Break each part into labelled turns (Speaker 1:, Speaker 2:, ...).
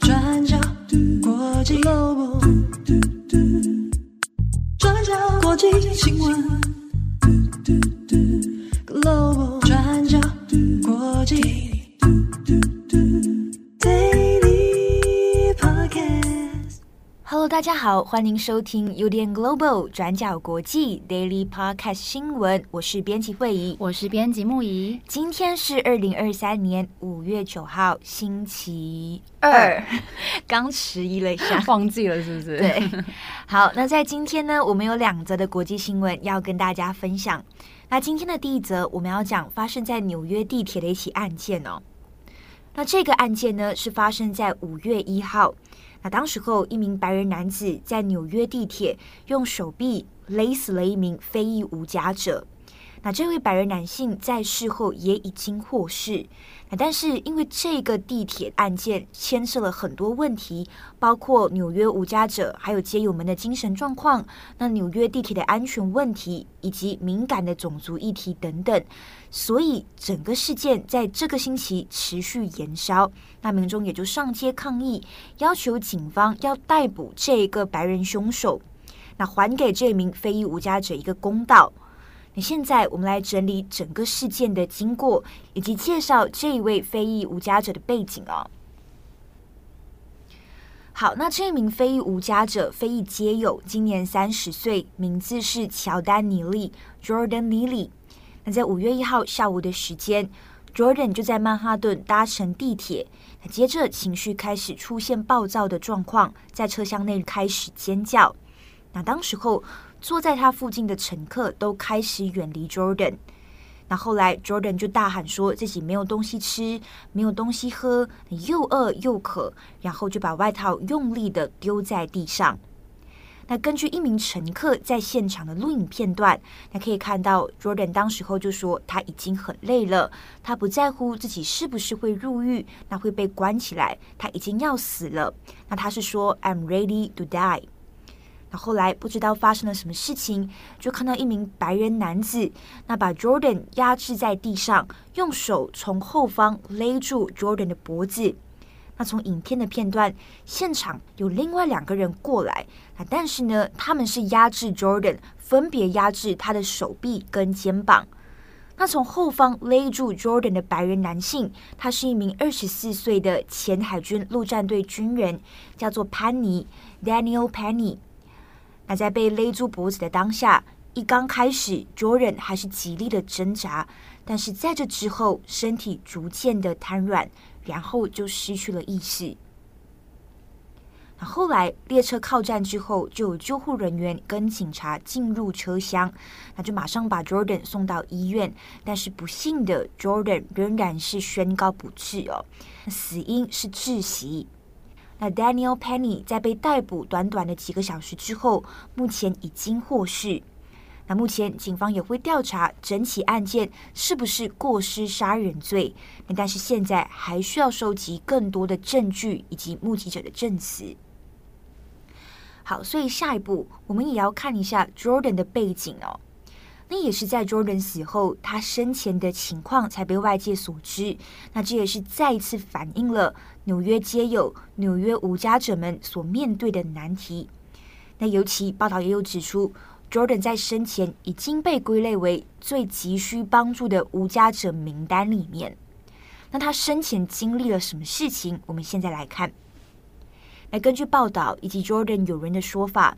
Speaker 1: 转角国际 Global，转角国际新
Speaker 2: 闻大家好，欢迎收听 UDN Global 转角国际 Daily Podcast 新闻。我是编辑慧仪，
Speaker 3: 我是编辑木仪。
Speaker 2: 今天是二零二三年五月九号，星期二。刚迟疑了一下，
Speaker 3: 忘记了是不是？
Speaker 2: 对。好，那在今天呢，我们有两则的国际新闻要跟大家分享。那今天的第一则，我们要讲发生在纽约地铁的一起案件哦。那这个案件呢，是发生在五月一号。那当时候，一名白人男子在纽约地铁用手臂勒死了一名非裔无家者。那这位白人男性在事后也已经获释。但是因为这个地铁案件牵涉了很多问题，包括纽约无家者还有街友们的精神状况，那纽约地铁的安全问题以及敏感的种族议题等等，所以整个事件在这个星期持续延烧。那民众也就上街抗议，要求警方要逮捕这个白人凶手，那还给这名非裔无家者一个公道。那现在我们来整理整个事件的经过，以及介绍这一位非裔无家者的背景哦。好，那这一名非裔无家者、非裔街友，今年三十岁，名字是乔丹尼利 （Jordan Neely）。那在五月一号下午的时间，Jordan 就在曼哈顿搭乘地铁，那接着情绪开始出现暴躁的状况，在车厢内开始尖叫。那当时候。坐在他附近的乘客都开始远离 Jordan。那后来 Jordan 就大喊说自己没有东西吃，没有东西喝，又饿又渴，然后就把外套用力的丢在地上。那根据一名乘客在现场的录影片段，那可以看到 Jordan 当时候就说他已经很累了，他不在乎自己是不是会入狱，那会被关起来，他已经要死了。那他是说 I'm ready to die。那后来不知道发生了什么事情，就看到一名白人男子，那把 Jordan 压制在地上，用手从后方勒住 Jordan 的脖子。那从影片的片段，现场有另外两个人过来，那但是呢，他们是压制 Jordan，分别压制他的手臂跟肩膀。那从后方勒住 Jordan 的白人男性，他是一名二十四岁的前海军陆战队军人，叫做潘尼 Daniel Penny。那在被勒住脖子的当下，一刚开始，Jordan 还是极力的挣扎，但是在这之后，身体逐渐的瘫软，然后就失去了意识。那后来列车靠站之后，就有救护人员跟警察进入车厢，那就马上把 Jordan 送到医院，但是不幸的，Jordan 仍然是宣告不治哦，死因是窒息。那 Daniel Penny 在被逮捕短短的几个小时之后，目前已经获释。那目前警方也会调查整起案件是不是过失杀人罪。但是现在还需要收集更多的证据以及目击者的证词。好，所以下一步我们也要看一下 Jordan 的背景哦。那也是在 Jordan 死后，他生前的情况才被外界所知。那这也是再一次反映了纽约街友、纽约无家者们所面对的难题。那尤其报道也有指出，Jordan 在生前已经被归类为最急需帮助的无家者名单里面。那他生前经历了什么事情？我们现在来看。那根据报道以及 Jordan 友人的说法。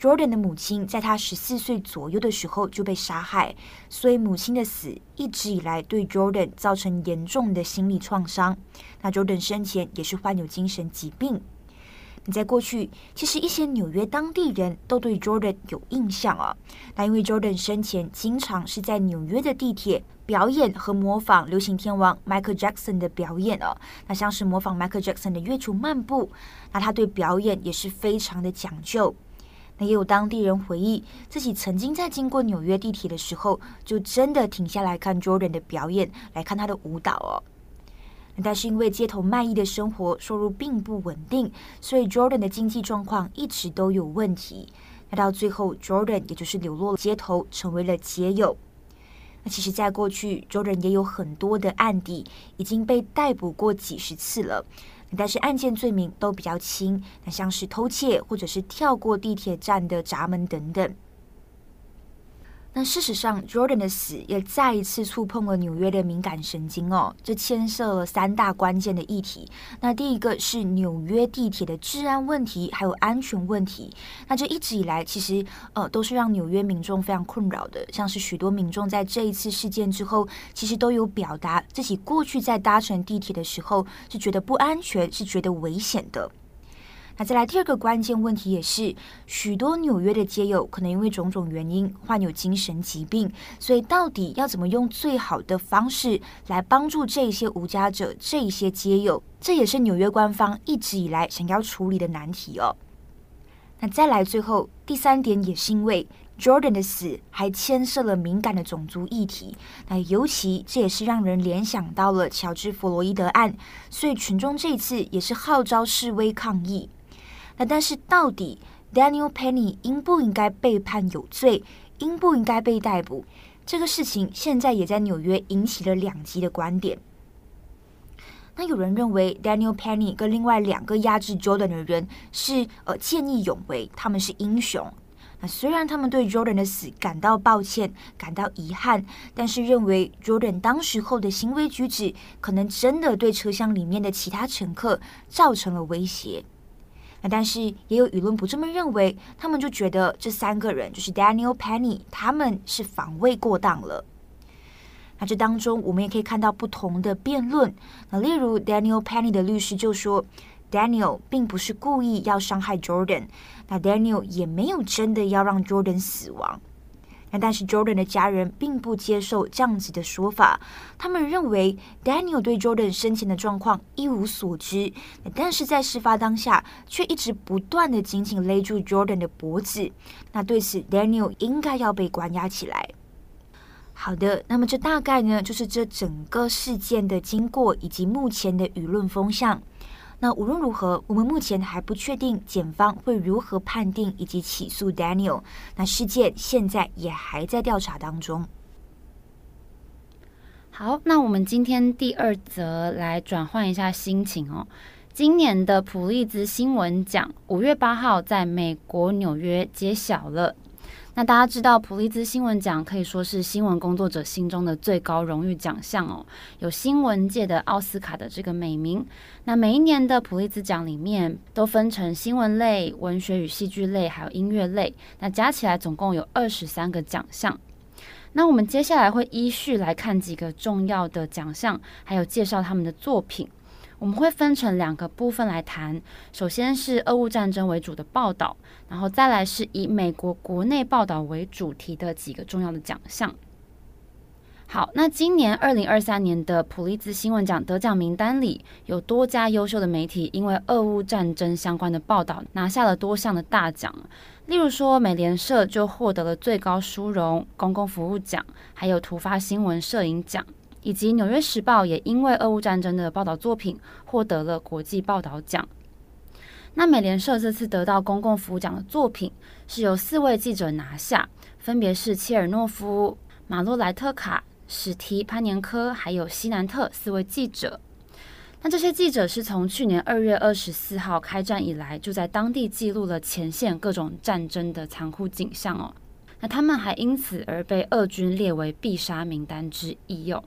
Speaker 2: Jordan 的母亲在他十四岁左右的时候就被杀害，所以母亲的死一直以来对 Jordan 造成严重的心理创伤。那 Jordan 生前也是患有精神疾病。你在过去，其实一些纽约当地人都对 Jordan 有印象啊。那因为 Jordan 生前经常是在纽约的地铁表演和模仿流行天王 Michael Jackson 的表演啊。那像是模仿 Michael Jackson 的月球漫步，那他对表演也是非常的讲究。那也有当地人回忆，自己曾经在经过纽约地铁的时候，就真的停下来看 Jordan 的表演，来看他的舞蹈哦。但是因为街头卖艺的生活收入并不稳定，所以 Jordan 的经济状况一直都有问题。那到最后，Jordan 也就是流落街头，成为了街友。那其实，在过去，Jordan 也有很多的案底，已经被逮捕过几十次了，但是案件罪名都比较轻，那像是偷窃或者是跳过地铁站的闸门等等。那事实上，Jordan 的死也再一次触碰了纽约的敏感神经哦。这牵涉了三大关键的议题。那第一个是纽约地铁的治安问题，还有安全问题。那这一直以来，其实呃都是让纽约民众非常困扰的。像是许多民众在这一次事件之后，其实都有表达自己过去在搭乘地铁的时候是觉得不安全，是觉得危险的。那再来第二个关键问题，也是许多纽约的街友可能因为种种原因患有精神疾病，所以到底要怎么用最好的方式来帮助这些无家者、这些街友，这也是纽约官方一直以来想要处理的难题哦。那再来最后第三点，也是因为 Jordan 的死还牵涉了敏感的种族议题，那尤其这也是让人联想到了乔治·弗洛伊德案，所以群众这次也是号召示威抗议。那但是到底 Daniel Penny 应不应该被判有罪，应不应该被逮捕？这个事情现在也在纽约引起了两极的观点。那有人认为 Daniel Penny 跟另外两个压制 Jordan 的人是呃见义勇为，他们是英雄。那虽然他们对 Jordan 的死感到抱歉，感到遗憾，但是认为 Jordan 当时候的行为举止可能真的对车厢里面的其他乘客造成了威胁。但是也有舆论不这么认为，他们就觉得这三个人就是 Daniel Penny，他们是防卫过当了。那这当中我们也可以看到不同的辩论。那例如 Daniel Penny 的律师就说，Daniel 并不是故意要伤害 Jordan，那 Daniel 也没有真的要让 Jordan 死亡。但是 Jordan 的家人并不接受这样子的说法，他们认为 Daniel 对 Jordan 生前的状况一无所知，但是在事发当下却一直不断的紧紧勒住 Jordan 的脖子。那对此，Daniel 应该要被关押起来。好的，那么这大概呢就是这整个事件的经过以及目前的舆论风向。那无论如何，我们目前还不确定检方会如何判定以及起诉 Daniel。那事件现在也还在调查当中。
Speaker 3: 好，那我们今天第二则来转换一下心情哦。今年的普利兹新闻奖五月八号在美国纽约揭晓了。那大家知道，普利兹新闻奖可以说是新闻工作者心中的最高荣誉奖项哦，有新闻界的奥斯卡的这个美名。那每一年的普利兹奖里面都分成新闻类、文学与戏剧类，还有音乐类。那加起来总共有二十三个奖项。那我们接下来会依序来看几个重要的奖项，还有介绍他们的作品。我们会分成两个部分来谈，首先是俄乌战争为主的报道，然后再来是以美国国内报道为主题的几个重要的奖项。好，那今年二零二三年的普利兹新闻奖得奖名单里，有多家优秀的媒体因为俄乌战争相关的报道拿下了多项的大奖，例如说美联社就获得了最高殊荣公共服务奖，还有突发新闻摄影奖。以及《纽约时报》也因为俄乌战争的报道作品获得了国际报道奖。那美联社这次得到公共服务奖的作品是由四位记者拿下，分别是切尔诺夫、马洛莱特卡、史提潘年科还有西南特四位记者。那这些记者是从去年二月二十四号开战以来，就在当地记录了前线各种战争的残酷景象哦。那他们还因此而被俄军列为必杀名单之一哟。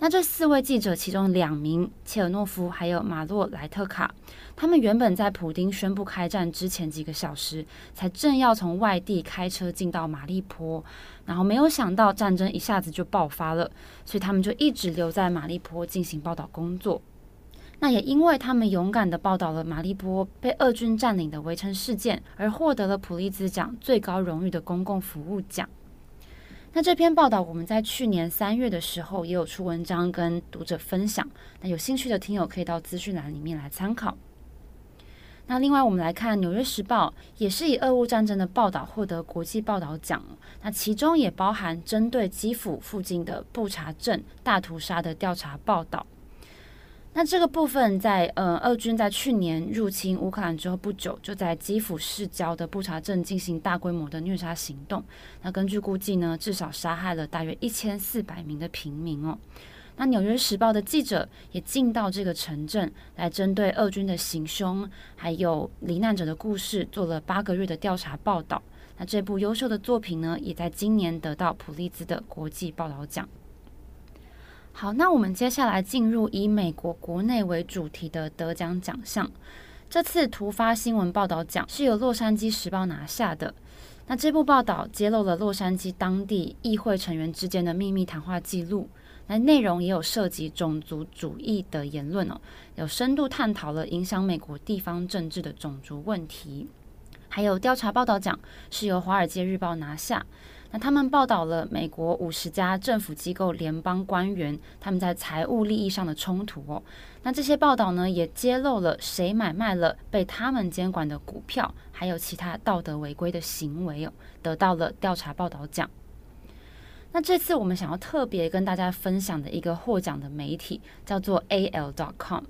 Speaker 3: 那这四位记者，其中两名切尔诺夫还有马洛莱特卡，他们原本在普丁宣布开战之前几个小时，才正要从外地开车进到马利坡，然后没有想到战争一下子就爆发了，所以他们就一直留在马利坡进行报道工作。那也因为他们勇敢地报道了马利坡被俄军占领的围城事件，而获得了普利兹奖最高荣誉的公共服务奖。那这篇报道，我们在去年三月的时候也有出文章跟读者分享。那有兴趣的听友可以到资讯栏里面来参考。那另外，我们来看《纽约时报》也是以俄乌战争的报道获得国际报道奖。那其中也包含针对基辅附近的布查镇大屠杀的调查报道。那这个部分在呃，俄军在去年入侵乌克兰之后不久，就在基辅市郊的布查镇进行大规模的虐杀行动。那根据估计呢，至少杀害了大约一千四百名的平民哦。那《纽约时报》的记者也进到这个城镇，来针对俄军的行凶，还有罹难者的故事，做了八个月的调查报道。那这部优秀的作品呢，也在今年得到普利兹的国际报道奖。好，那我们接下来进入以美国国内为主题的得奖奖项。这次突发新闻报道奖是由《洛杉矶时报》拿下的。那这部报道揭露了洛杉矶当地议会成员之间的秘密谈话记录。那内容也有涉及种族主义的言论哦，有深度探讨了影响美国地方政治的种族问题。还有调查报道奖是由《华尔街日报》拿下，那他们报道了美国五十家政府机构联邦官员他们在财务利益上的冲突哦。那这些报道呢，也揭露了谁买卖了被他们监管的股票，还有其他道德违规的行为哦，得到了调查报道奖。那这次我们想要特别跟大家分享的一个获奖的媒体叫做 AL.com，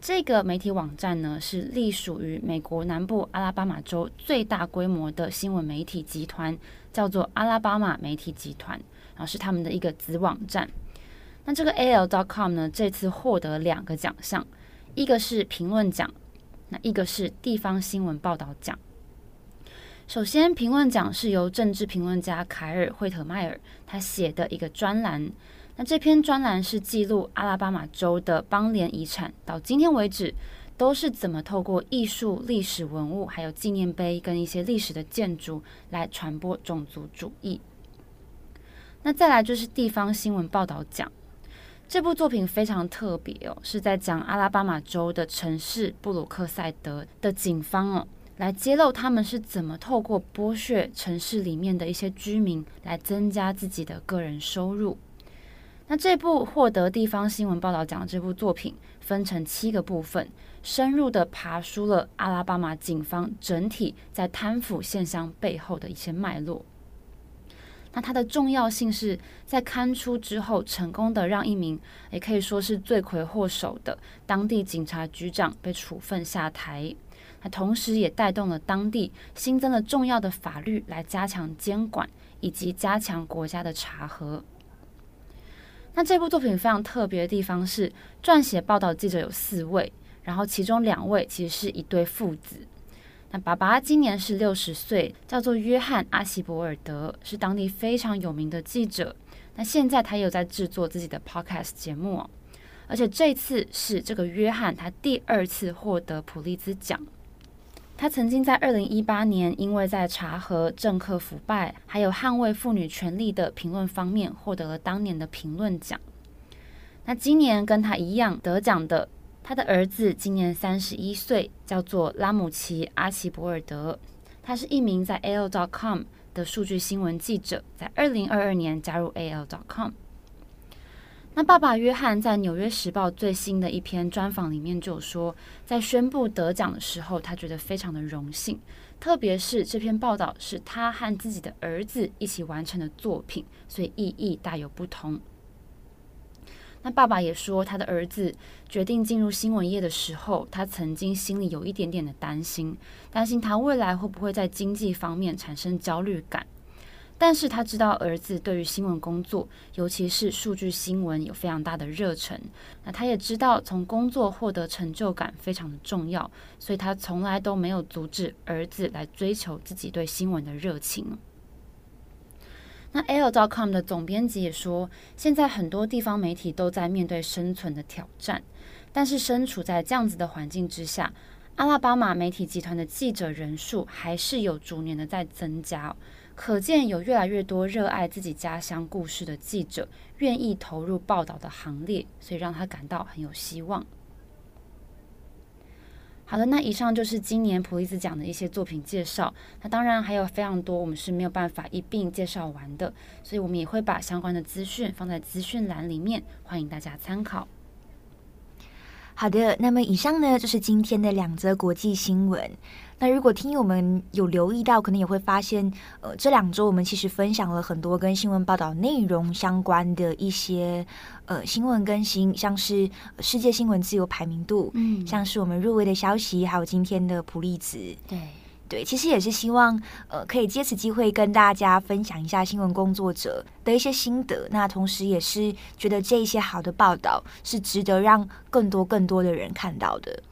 Speaker 3: 这个媒体网站呢是隶属于美国南部阿拉巴马州最大规模的新闻媒体集团，叫做阿拉巴马媒体集团，然后是他们的一个子网站。那这个 AL.com 呢，这次获得两个奖项，一个是评论奖，那一个是地方新闻报道奖。首先，评论奖是由政治评论家凯尔·惠特迈尔他写的一个专栏。那这篇专栏是记录阿拉巴马州的邦联遗产到今天为止都是怎么透过艺术、历史文物，还有纪念碑跟一些历史的建筑来传播种族主义。那再来就是地方新闻报道奖，这部作品非常特别哦，是在讲阿拉巴马州的城市布鲁克赛德的警方哦。来揭露他们是怎么透过剥削城市里面的一些居民，来增加自己的个人收入。那这部获得地方新闻报道奖的这部作品，分成七个部分，深入的爬梳了阿拉巴马警方整体在贪腐现象背后的一些脉络。那它的重要性是在刊出之后，成功的让一名也可以说是罪魁祸首的当地警察局长被处分下台。那同时，也带动了当地新增了重要的法律来加强监管，以及加强国家的查核。那这部作品非常特别的地方是，撰写报道记者有四位，然后其中两位其实是一对父子。那爸爸今年是六十岁，叫做约翰阿希伯尔德，是当地非常有名的记者。那现在他也有在制作自己的 podcast 节目哦，而且这次是这个约翰他第二次获得普利兹奖。他曾经在二零一八年，因为在查核政客腐败，还有捍卫妇女权利的评论方面，获得了当年的评论奖。那今年跟他一样得奖的，他的儿子今年三十一岁，叫做拉姆齐阿奇博尔德，他是一名在 AL.com 的数据新闻记者，在二零二二年加入 AL.com。那爸爸约翰在《纽约时报》最新的一篇专访里面就说，在宣布得奖的时候，他觉得非常的荣幸，特别是这篇报道是他和自己的儿子一起完成的作品，所以意义大有不同。那爸爸也说，他的儿子决定进入新闻业的时候，他曾经心里有一点点的担心，担心他未来会不会在经济方面产生焦虑感。但是他知道儿子对于新闻工作，尤其是数据新闻有非常大的热忱。那他也知道从工作获得成就感非常的重要，所以他从来都没有阻止儿子来追求自己对新闻的热情。那 AL.com 的总编辑也说，现在很多地方媒体都在面对生存的挑战，但是身处在这样子的环境之下，阿拉巴马媒体集团的记者人数还是有逐年的在增加。可见有越来越多热爱自己家乡故事的记者愿意投入报道的行列，所以让他感到很有希望。好的，那以上就是今年普利兹奖的一些作品介绍。那当然还有非常多我们是没有办法一并介绍完的，所以我们也会把相关的资讯放在资讯栏里面，欢迎大家参考。
Speaker 2: 好的，那么以上呢就是今天的两则国际新闻。那如果听友们有留意到，可能也会发现，呃，这两周我们其实分享了很多跟新闻报道内容相关的一些呃新闻更新，像是世界新闻自由排名度，嗯，像是我们入围的消息，还有今天的普利兹，
Speaker 3: 对。
Speaker 2: 对，其实也是希望，呃，可以借此机会跟大家分享一下新闻工作者的一些心得。那同时，也是觉得这一些好的报道是值得让更多更多的人看到的。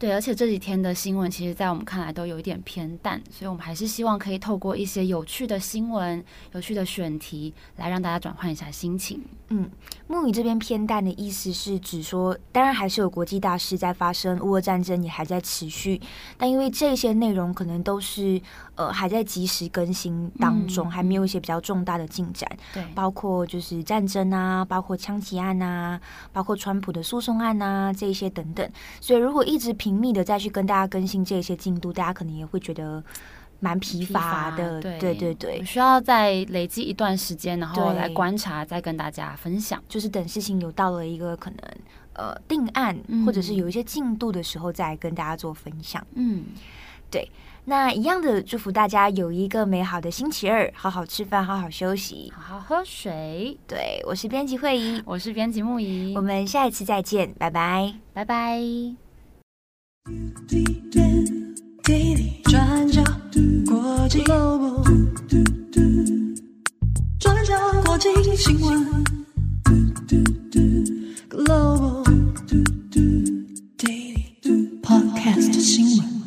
Speaker 3: 对，而且这几天的新闻，其实，在我们看来都有一点偏淡，所以我们还是希望可以透过一些有趣的新闻、有趣的选题，来让大家转换一下心情。
Speaker 2: 嗯，木鱼这边偏淡的意思是指说，当然还是有国际大事在发生，乌俄战争也还在持续，但因为这些内容可能都是呃还在及时更新当中，嗯、还没有一些比较重大的进展。
Speaker 3: 对，
Speaker 2: 包括就是战争啊，包括枪击案啊，包括川普的诉讼案啊，这一些等等。所以如果一直频密的再去跟大家更新这些进度，大家可能也会觉得蛮疲乏的。对对对对，
Speaker 3: 需要再累积一段时间，然后来观察，再跟大家分享。
Speaker 2: 就是等事情有到了一个可能呃定案，嗯、或者是有一些进度的时候，再跟大家做分享。嗯，对。那一样的祝福大家有一个美好的星期二，好好吃饭，好好休息，
Speaker 3: 好好喝水。
Speaker 2: 对，我是编辑慧仪，
Speaker 3: 我是编辑木仪，
Speaker 2: 我们下一次再见，拜拜，
Speaker 3: 拜拜。
Speaker 1: du did. 转角，国际广播转角国际新闻 global Daily podcast 新闻